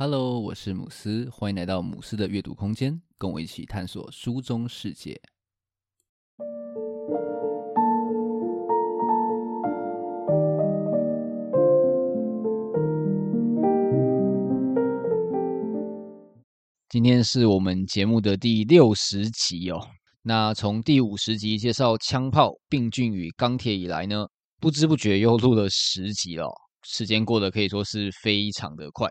Hello，我是姆斯，欢迎来到姆斯的阅读空间，跟我一起探索书中世界。今天是我们节目的第六十集哦。那从第五十集介绍枪炮、病菌与钢铁以来呢，不知不觉又录了十集了，时间过得可以说是非常的快。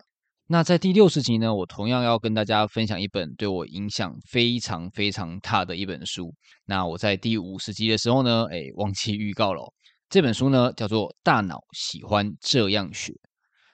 那在第六十集呢，我同样要跟大家分享一本对我影响非常非常大的一本书。那我在第五十集的时候呢，哎，忘记预告了。这本书呢叫做《大脑喜欢这样学》。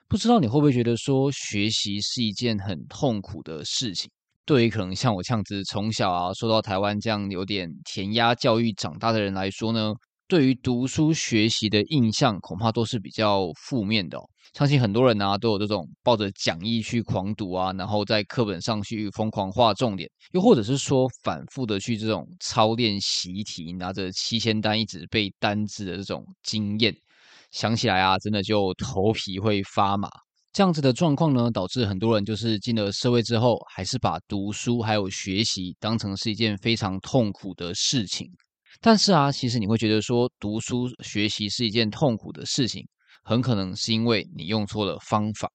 不知道你会不会觉得说，学习是一件很痛苦的事情？对于可能像我这样子从小啊受到台湾这样有点填鸭教育长大的人来说呢，对于读书学习的印象恐怕都是比较负面的哦。相信很多人啊都有这种抱着讲义去狂读啊，然后在课本上去疯狂画重点，又或者是说反复的去这种操练习题，拿着七千单一直背单字的这种经验，想起来啊，真的就头皮会发麻。这样子的状况呢，导致很多人就是进了社会之后，还是把读书还有学习当成是一件非常痛苦的事情。但是啊，其实你会觉得说读书学习是一件痛苦的事情。很可能是因为你用错了方法。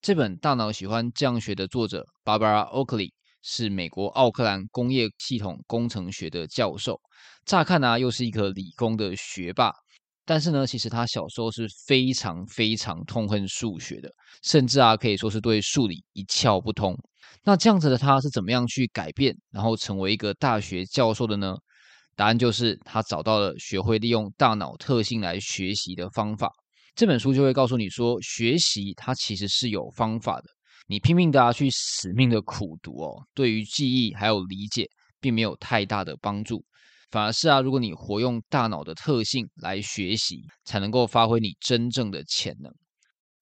这本《大脑喜欢这样学》的作者 Barbara Oakley 是美国奥克兰工业系统工程学的教授。乍看呢、又是一个理工的学霸，但是呢，其实他小时候是非常非常痛恨数学的，甚至啊，可以说是对数理一窍不通。那这样子的他是怎么样去改变，然后成为一个大学教授的呢？答案就是他找到了学会利用大脑特性来学习的方法。这本书就会告诉你说，学习它其实是有方法的。你拼命的啊去死命的苦读哦，对于记忆还有理解，并没有太大的帮助。反而是啊，如果你活用大脑的特性来学习，才能够发挥你真正的潜能。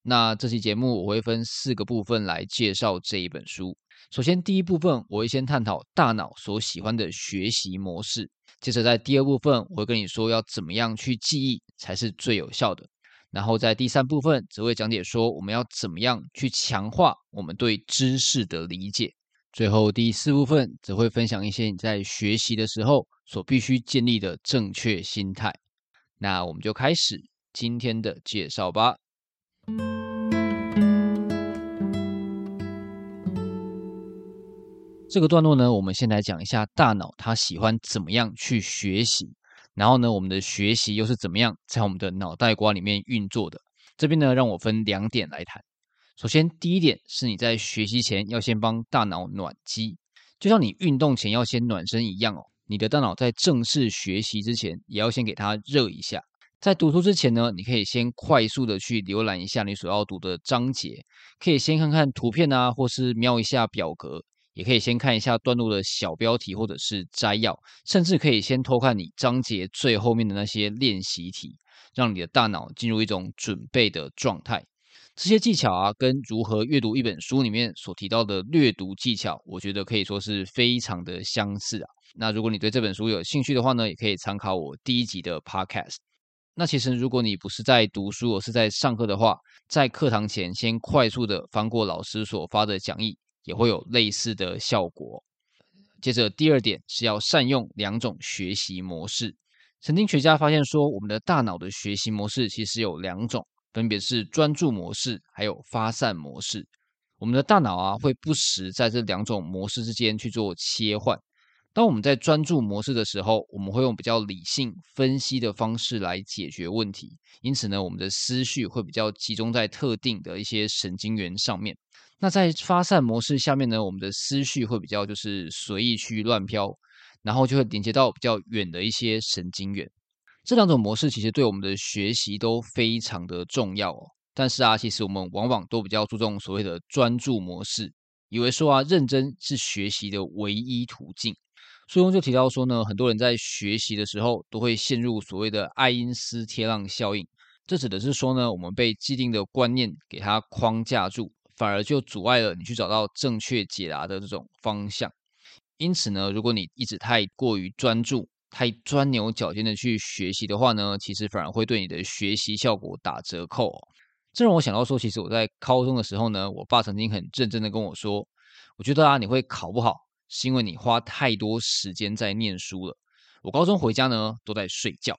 那这期节目我会分四个部分来介绍这一本书。首先，第一部分我会先探讨大脑所喜欢的学习模式。接着，在第二部分，我会跟你说要怎么样去记忆才是最有效的。然后在第三部分则会讲解说，我们要怎么样去强化我们对知识的理解。最后第四部分则会分享一些你在学习的时候所必须建立的正确心态。那我们就开始今天的介绍吧。这个段落呢，我们先来讲一下大脑它喜欢怎么样去学习。然后呢，我们的学习又是怎么样在我们的脑袋瓜里面运作的？这边呢，让我分两点来谈。首先，第一点是你在学习前要先帮大脑暖机，就像你运动前要先暖身一样哦。你的大脑在正式学习之前，也要先给它热一下。在读书之前呢，你可以先快速的去浏览一下你所要读的章节，可以先看看图片啊，或是瞄一下表格。也可以先看一下段落的小标题或者是摘要，甚至可以先偷看你章节最后面的那些练习题，让你的大脑进入一种准备的状态。这些技巧啊，跟如何阅读一本书里面所提到的略读技巧，我觉得可以说是非常的相似啊。那如果你对这本书有兴趣的话呢，也可以参考我第一集的 Podcast。那其实如果你不是在读书，而是在上课的话，在课堂前先快速的翻过老师所发的讲义。也会有类似的效果。接着，第二点是要善用两种学习模式。神经学家发现说，我们的大脑的学习模式其实有两种，分别是专注模式还有发散模式。我们的大脑啊，会不时在这两种模式之间去做切换。当我们在专注模式的时候，我们会用比较理性分析的方式来解决问题，因此呢，我们的思绪会比较集中在特定的一些神经元上面。那在发散模式下面呢，我们的思绪会比较就是随意去乱飘，然后就会连接到比较远的一些神经元。这两种模式其实对我们的学习都非常的重要哦。但是啊，其实我们往往都比较注重所谓的专注模式，以为说啊，认真是学习的唯一途径。书中就提到说呢，很多人在学习的时候都会陷入所谓的爱因斯坦浪效应。这指的是说呢，我们被既定的观念给它框架住。反而就阻碍了你去找到正确解答的这种方向。因此呢，如果你一直太过于专注、太钻牛角尖的去学习的话呢，其实反而会对你的学习效果打折扣哦。这让我想到说，其实我在高中的时候呢，我爸曾经很认真的跟我说，我觉得啊，你会考不好，是因为你花太多时间在念书了。我高中回家呢，都在睡觉。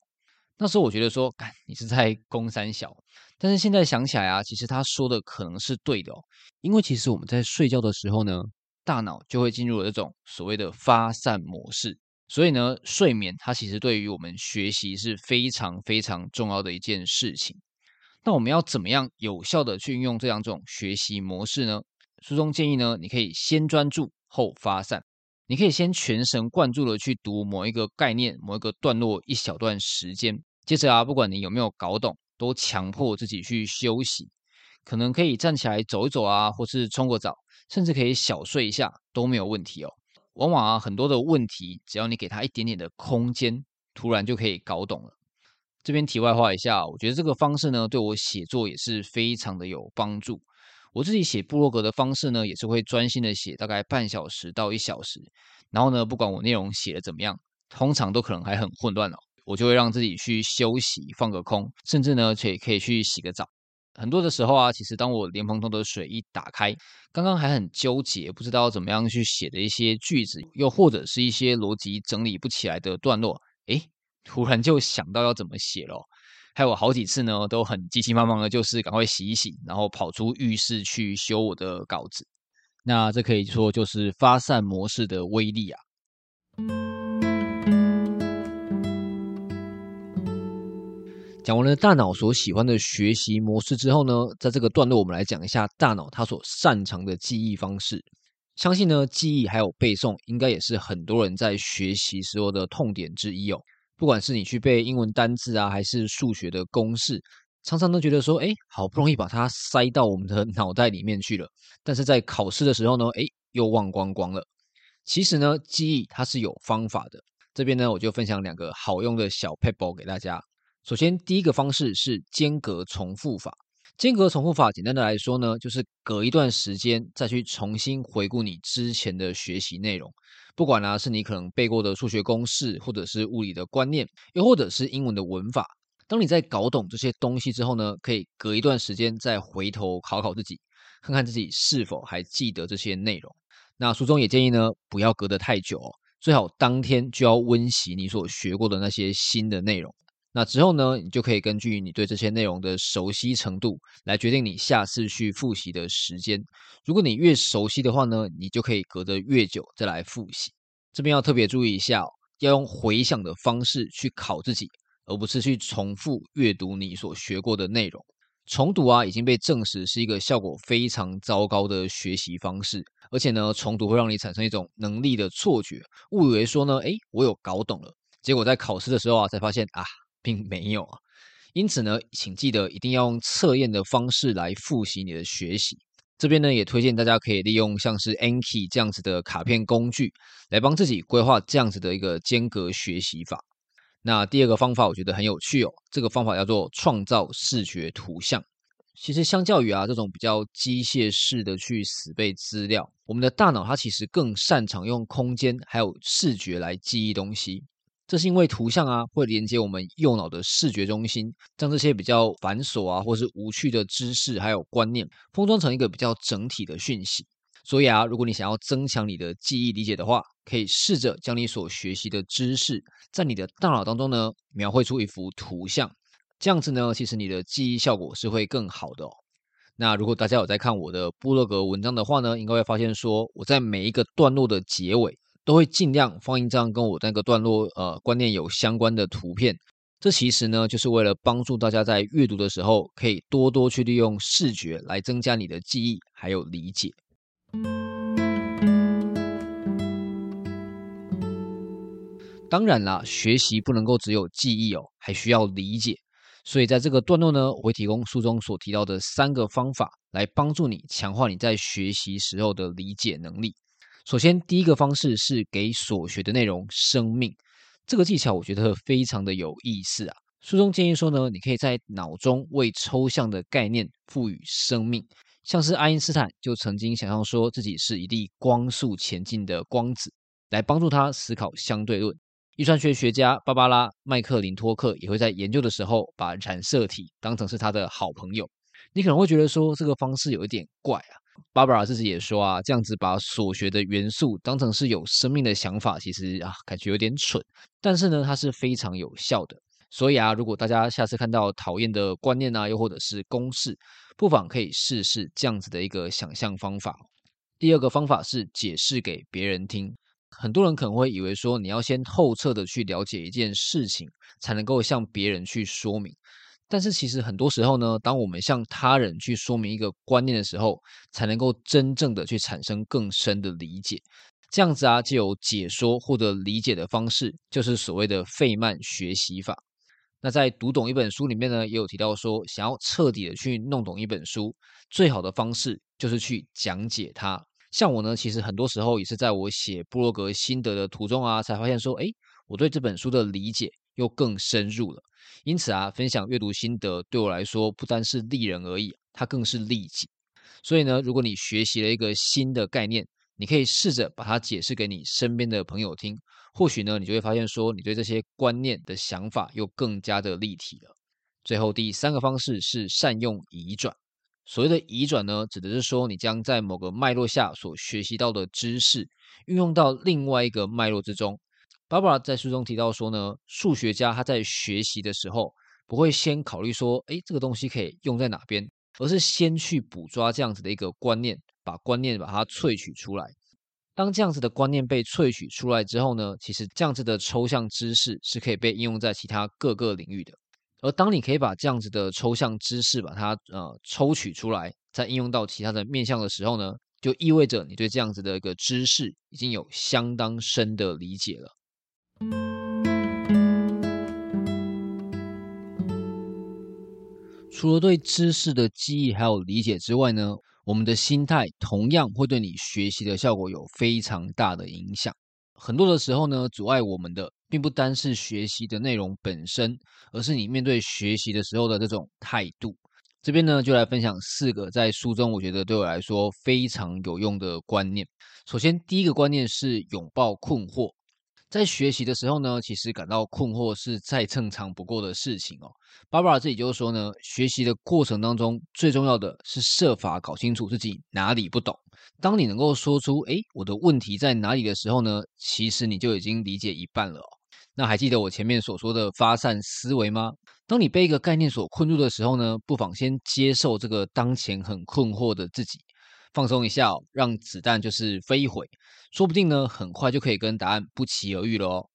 那时候我觉得说，干，你是在攻三小。但是现在想起来啊，其实他说的可能是对的哦，因为其实我们在睡觉的时候呢，大脑就会进入了这种所谓的发散模式。所以呢，睡眠它其实对于我们学习是非常非常重要的一件事情。那我们要怎么样有效的去运用这样这种学习模式呢？书中建议呢，你可以先专注后发散。你可以先全神贯注的去读某一个概念、某一个段落一小段时间，接着啊，不管你有没有搞懂，都强迫自己去休息。可能可以站起来走一走啊，或是冲个澡，甚至可以小睡一下都没有问题哦。往往啊，很多的问题，只要你给他一点点的空间，突然就可以搞懂了。这边题外话一下，我觉得这个方式呢，对我写作也是非常的有帮助。我自己写部落格的方式呢，也是会专心的写，大概半小时到一小时。然后呢，不管我内容写的怎么样，通常都可能还很混乱哦，我就会让自己去休息，放个空，甚至呢，也可以去洗个澡。很多的时候啊，其实当我莲蓬头的水一打开，刚刚还很纠结，不知道怎么样去写的一些句子，又或者是一些逻辑整理不起来的段落，诶，突然就想到要怎么写了。还有好几次呢，都很急急忙忙的，就是赶快洗一洗，然后跑出浴室去修我的稿子。那这可以说就是发散模式的威力啊。讲完了大脑所喜欢的学习模式之后呢，在这个段落我们来讲一下大脑它所擅长的记忆方式。相信呢，记忆还有背诵，应该也是很多人在学习时候的痛点之一哦。不管是你去背英文单字啊，还是数学的公式，常常都觉得说，哎，好不容易把它塞到我们的脑袋里面去了，但是在考试的时候呢，哎，又忘光光了。其实呢，记忆它是有方法的。这边呢，我就分享两个好用的小撇步给大家。首先，第一个方式是间隔重复法。间隔重复法，简单的来说呢，就是隔一段时间再去重新回顾你之前的学习内容。不管呢、是你可能背过的数学公式，或者是物理的观念，又或者是英文的文法。当你在搞懂这些东西之后呢，可以隔一段时间再回头考考自己，看看自己是否还记得这些内容。那书中也建议呢，不要隔得太久，最好当天就要温习你所学过的那些新的内容。那之后呢，你就可以根据你对这些内容的熟悉程度来决定你下次去复习的时间。如果你越熟悉的话呢，你就可以隔得越久再来复习。这边要特别注意一下，要用回想的方式去考自己，而不是去重复阅读你所学过的内容。重读啊，已经被证实是一个效果非常糟糕的学习方式，而且呢，重读会让你产生一种能力的错觉，误以为说呢，诶，我有搞懂了，结果在考试的时候啊，才发现啊。并没有啊，因此呢，请记得一定要用测验的方式来复习你的学习。这边呢，也推荐大家可以利用像是 Anki 这样子的卡片工具，来帮自己规划这样子的一个间隔学习法。那第二个方法我觉得很有趣哦，这个方法叫做创造视觉图像。其实相较于啊这种比较机械式的去死背资料，我们的大脑它其实更擅长用空间还有视觉来记忆东西。这是因为图像啊，会连接我们右脑的视觉中心，将这些比较繁琐啊，或是无趣的知识还有观念，封装成一个比较整体的讯息。所以啊，如果你想要增强你的记忆理解的话，可以试着将你所学习的知识，在你的大脑当中呢，描绘出一幅图像。这样子呢，其实你的记忆效果是会更好的哦。那如果大家有在看我的部落格文章的话呢，应该会发现说，我在每一个段落的结尾，都会尽量放一张跟我那个段落呃观念有相关的图片，这其实呢就是为了帮助大家在阅读的时候可以多多去利用视觉来增加你的记忆还有理解。当然啦，学习不能够只有记忆哦，还需要理解。所以在这个段落呢，我会提供书中所提到的三个方法来帮助你强化你在学习时候的理解能力。首先，第一个方式是给所学的内容生命。这个技巧我觉得非常的有意思啊。书中建议说呢，你可以在脑中为抽象的概念赋予生命，像是爱因斯坦就曾经想象说自己是一粒光速前进的光子，来帮助他思考相对论。遗传学学家芭芭拉麦克林托克也会在研究的时候把染色体当成是他的好朋友。你可能会觉得说这个方式有一点怪啊。芭芭拉自己也说啊，这样子把所学的元素当成是有生命的想法，其实啊感觉有点蠢。但是呢，它是非常有效的。所以啊，如果大家下次看到讨厌的观念啊，又或者是公式，不妨可以试试这样子的一个想象方法。第二个方法是解释给别人听。很多人可能会以为说，你要先透彻的去了解一件事情，才能够向别人去说明。但是其实很多时候呢，当我们向他人去说明一个观念的时候，才能够真正的去产生更深的理解。这样子啊，就有解说或者理解的方式，就是所谓的费曼学习法。那在读懂一本书里面呢，也有提到说，想要彻底的去弄懂一本书，最好的方式就是去讲解它。像我呢，其实很多时候也是在我写布洛格心得的途中啊，才发现说，诶，我对这本书的理解又更深入了。因此啊，分享阅读心得对我来说，不单是利人而已，它更是利己。所以呢，如果你学习了一个新的概念，你可以试着把它解释给你身边的朋友听。或许呢，你就会发现说，你对这些观念的想法又更加的立体了。最后第三个方式是善用移转。所谓的移转呢，指的是说你将在某个脉络下所学习到的知识，运用到另外一个脉络之中。芭芭拉在书中提到说呢，数学家他在学习的时候，不会先考虑说，诶，这个东西可以用在哪边，而是先去捕捉这样子的一个观念，把观念把它萃取出来。当这样子的观念被萃取出来之后呢，其实这样子的抽象知识是可以被应用在其他各个领域的。而当你可以把这样子的抽象知识把它呃抽取出来，再应用到其他的面向的时候呢，就意味着你对这样子的一个知识已经有相当深的理解了。除了对知识的记忆还有理解之外呢，我们的心态同样会对你学习的效果有非常大的影响。很多的时候呢，阻碍我们的并不单是学习的内容本身，而是你面对学习的时候的这种态度。这边呢，就来分享四个在书中我觉得对我来说非常有用的观念。首先，第一个观念是拥抱困惑。在学习的时候呢，其实感到困惑是再正常不过的事情哦。芭芭拉自己就是说呢，学习的过程当中，最重要的是设法搞清楚自己哪里不懂。当你能够说出“诶，我的问题在哪里”的时候呢，其实你就已经理解一半了哦。那还记得我前面所说的发散思维吗？当你被一个概念所困住的时候呢，不妨先接受这个当前很困惑的自己。放松一下哦，让子弹就是飞一会，说不定呢，很快就可以跟答案不期而遇了哦。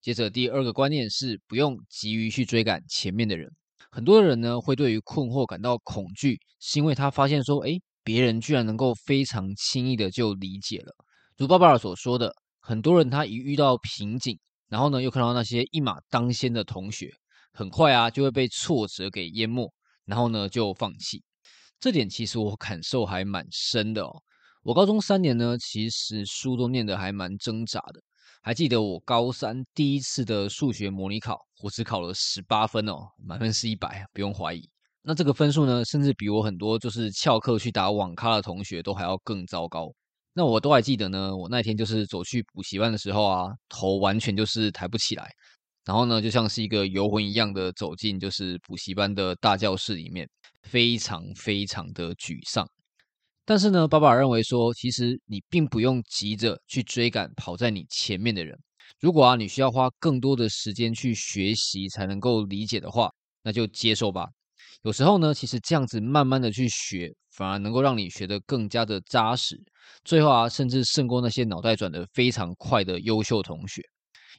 接着第二个观念是，不用急于去追赶前面的人。很多的人呢，会对于困惑感到恐惧，是因为他发现说，诶，别人居然能够非常轻易的就理解了。如芭芭拉所说的，很多人他一遇到瓶颈，然后呢，又看到那些一马当先的同学，很快啊，就会被挫折给淹没，然后呢，就放弃。这点其实我感受还蛮深的哦。我高中三年呢，其实书都念得还蛮挣扎的。还记得我高三第一次的数学模拟考，我只考了十八分哦，满分是一百，不用怀疑。那这个分数呢，甚至比我很多就是翘课去打网咖的同学都还要更糟糕。那我都还记得呢，我那天就是走去补习班的时候啊，头完全就是抬不起来，然后呢，就像是一个游魂一样的走进就是补习班的大教室里面。非常非常的沮丧，但是呢，爸爸认为说，其实你并不用急着去追赶跑在你前面的人。如果啊，你需要花更多的时间去学习才能够理解的话，那就接受吧。有时候呢，其实这样子慢慢的去学，反而能够让你学得更加的扎实。最后啊，甚至胜过那些脑袋转得非常快的优秀同学。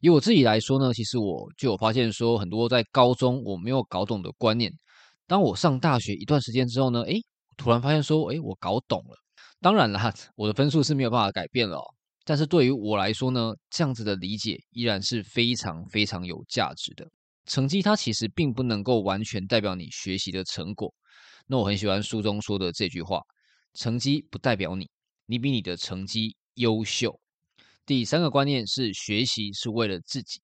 以我自己来说呢，其实我就有发现说，很多在高中我没有搞懂的观念。当我上大学一段时间之后呢，诶，突然发现说，诶，我搞懂了。当然啦，我的分数是没有办法改变了哦。但是对于我来说呢，这样子的理解依然是非常非常有价值的。成绩它其实并不能够完全代表你学习的成果。那我很喜欢书中说的这句话：成绩不代表你，你比你的成绩优秀。第三个观念是，学习是为了自己。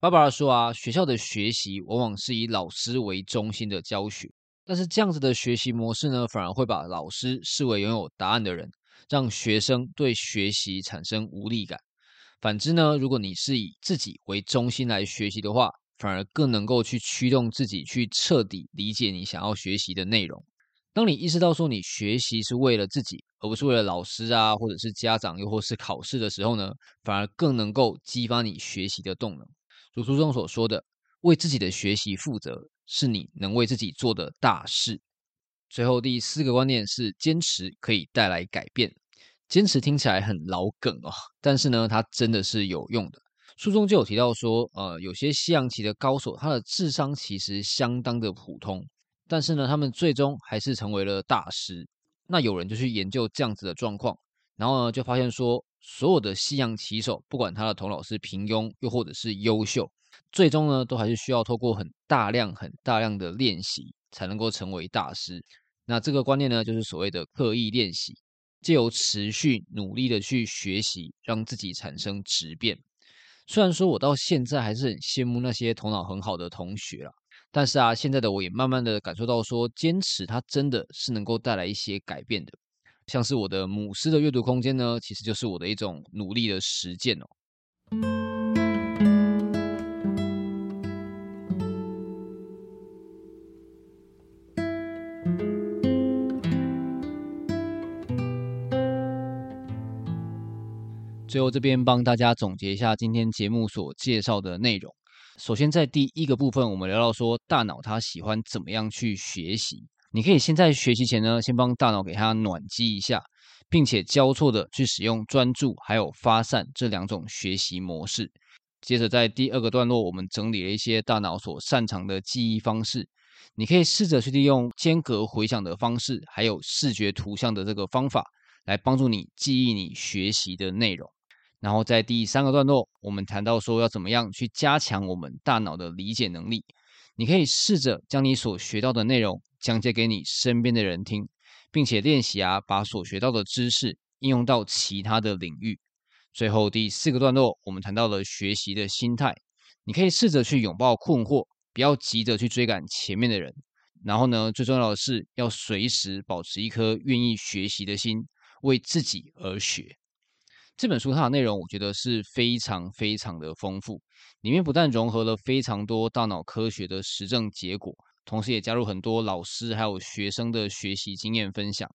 芭芭拉说啊，学校的学习往往是以老师为中心的教学，但是这样子的学习模式呢，反而会把老师视为拥有答案的人，让学生对学习产生无力感。反之呢，如果你是以自己为中心来学习的话，反而更能够去驱动自己去彻底理解你想要学习的内容。当你意识到说你学习是为了自己，而不是为了老师啊，或者是家长，又或是考试的时候呢，反而更能够激发你学习的动能。如书中所说的，为自己的学习负责，是你能为自己做的大事。最后第四个观念是，坚持可以带来改变。坚持听起来很老梗哦，但是呢，它真的是有用的。书中就有提到说，呃，有些西洋棋的高手，他的智商其实相当的普通，但是呢，他们最终还是成为了大师。那有人就去研究这样子的状况，然后呢，就发现说，所有的西洋棋手，不管他的头脑是平庸，又或者是优秀，最终呢，都还是需要透过很大量、很大量的练习，才能够成为大师。那这个观念呢，就是所谓的刻意练习，借由持续努力的去学习，让自己产生质变。虽然说我到现在还是很羡慕那些头脑很好的同学啦。但是啊，现在的我也慢慢的感受到说，坚持它真的是能够带来一些改变的。像是我的母狮的阅读空间呢，其实就是我的一种努力的实践哦。最后这边帮大家总结一下今天节目所介绍的内容。首先，在第一个部分，我们聊到说大脑它喜欢怎么样去学习。你可以先在学习前呢，先帮大脑给它暖机一下，并且交错的去使用专注还有发散这两种学习模式。接着，在第二个段落，我们整理了一些大脑所擅长的记忆方式。你可以试着去利用间隔回想的方式，还有视觉图像的这个方法，来帮助你记忆你学习的内容。然后在第三个段落，我们谈到说要怎么样去加强我们大脑的理解能力。你可以试着将你所学到的内容讲解给你身边的人听，并且练习啊，把所学到的知识应用到其他的领域。最后第四个段落，我们谈到了学习的心态。你可以试着去拥抱困惑，不要急着去追赶前面的人。然后呢，最重要的是要随时保持一颗愿意学习的心，为自己而学。这本书它的内容，我觉得是非常非常的丰富，里面不但融合了非常多大脑科学的实证结果，同时也加入很多老师还有学生的学习经验分享，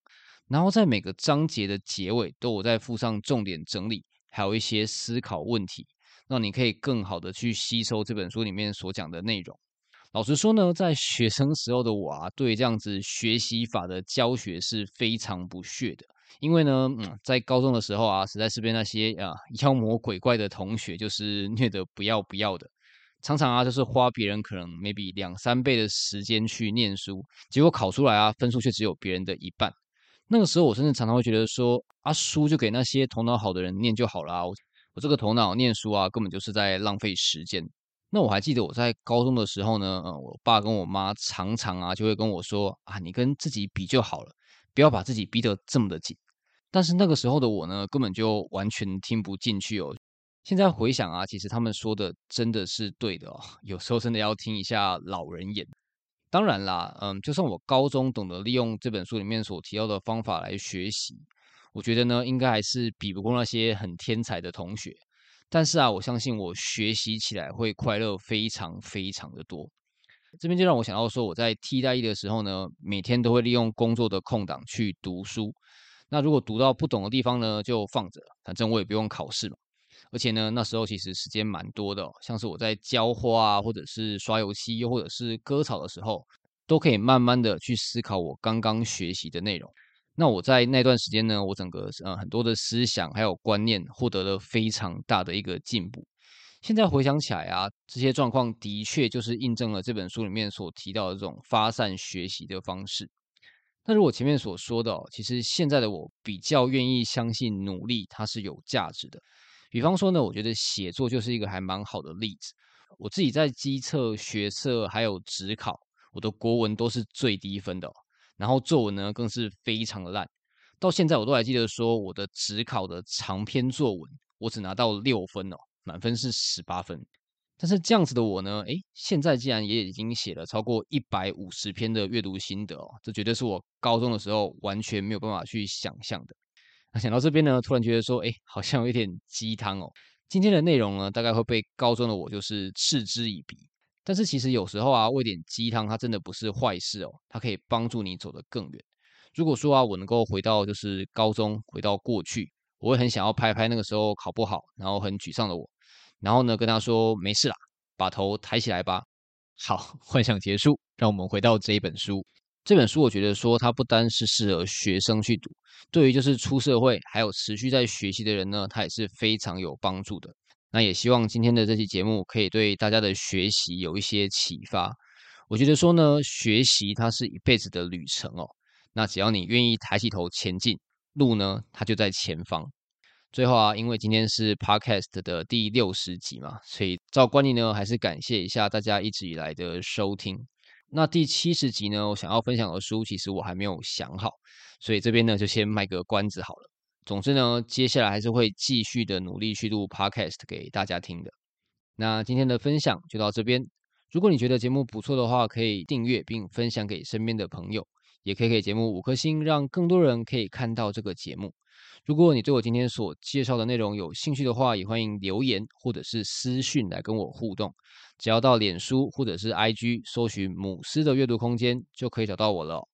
然后在每个章节的结尾都有在附上重点整理，还有一些思考问题，让你可以更好的去吸收这本书里面所讲的内容。老实说呢，在学生时候的我啊，对这样子学习法的教学是非常不屑的。因为呢，嗯，在高中的时候啊，实在是被那些啊妖魔鬼怪的同学就是虐得不要不要的，常常啊就是花别人可能 maybe 两三倍的时间去念书，结果考出来啊分数却只有别人的一半。那个时候我甚至常常会觉得说，啊书就给那些头脑好的人念就好了啊，我我这个头脑念书啊根本就是在浪费时间。那我还记得我在高中的时候呢，嗯，我爸跟我妈常常啊就会跟我说啊，你跟自己比就好了，不要把自己逼得这么的紧。但是那个时候的我呢，根本就完全听不进去哦。现在回想啊，其实他们说的真的是对的哦。有时候真的要听一下老人言。当然啦，嗯，就算我高中懂得利用这本书里面所提到的方法来学习，我觉得呢，应该还是比不过那些很天才的同学。但是啊，我相信我学习起来会快乐非常非常的多。这边就让我想到说，我在替代役的时候呢，每天都会利用工作的空档去读书。那如果读到不懂的地方呢，就放着，反正我也不用考试嘛。而且呢，那时候其实时间蛮多的哦，像是我在浇花啊，或者是刷油漆，又或者是割草的时候，都可以慢慢的去思考我刚刚学习的内容。那我在那段时间呢，我整个呃很多的思想还有观念获得了非常大的一个进步。现在回想起来啊，这些状况的确就是印证了这本书里面所提到的这种发散学习的方式。那如果前面所说的，其实现在的我比较愿意相信努力它是有价值的。比方说呢，我觉得写作就是一个还蛮好的例子。我自己在基测、学测还有职考，我的国文都是最低分的哦，然后作文呢更是非常的烂。到现在我都还记得说，我的职考的长篇作文，我只拿到六分哦，满分是十八分。但是这样子的我呢，诶，现在竟然也已经写了超过一百五十篇的阅读心得哦，这绝对是我高中的时候完全没有办法去想象的。那想到这边呢，突然觉得说，诶，好像有一点鸡汤哦。今天的内容呢，大概会被高中的我就是嗤之以鼻。但是其实有时候啊，喂点鸡汤它真的不是坏事哦，它可以帮助你走得更远。如果说啊，我能够回到就是高中，回到过去，我会很想要拍拍那个时候考不好，然后很沮丧的我，然后呢跟他说没事啦，把头抬起来吧。好，幻想结束，让我们回到这一本书。这本书我觉得说它不单是适合学生去读，对于就是出社会还有持续在学习的人呢，它也是非常有帮助的。那也希望今天的这期节目可以对大家的学习有一些启发。我觉得说呢，学习它是一辈子的旅程哦。那只要你愿意抬起头前进，路呢，它就在前方。最后啊，因为今天是 Podcast 的第六十集嘛，所以照惯例呢，还是感谢一下大家一直以来的收听。那第七十集呢，我想要分享的书，其实我还没有想好，所以这边呢就先卖个关子好了。总之呢，接下来还是会继续的努力去录 Podcast 给大家听的。那今天的分享就到这边。如果你觉得节目不错的话，可以订阅并分享给身边的朋友。也可以给节目五颗星，让更多人可以看到这个节目。如果你对我今天所介绍的内容有兴趣的话，也欢迎留言或者是私讯来跟我互动。只要到脸书或者是 IG 搜寻“母狮的阅读空间”，就可以找到我了。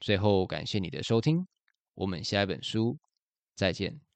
最后，感谢你的收听，我们下一本书再见。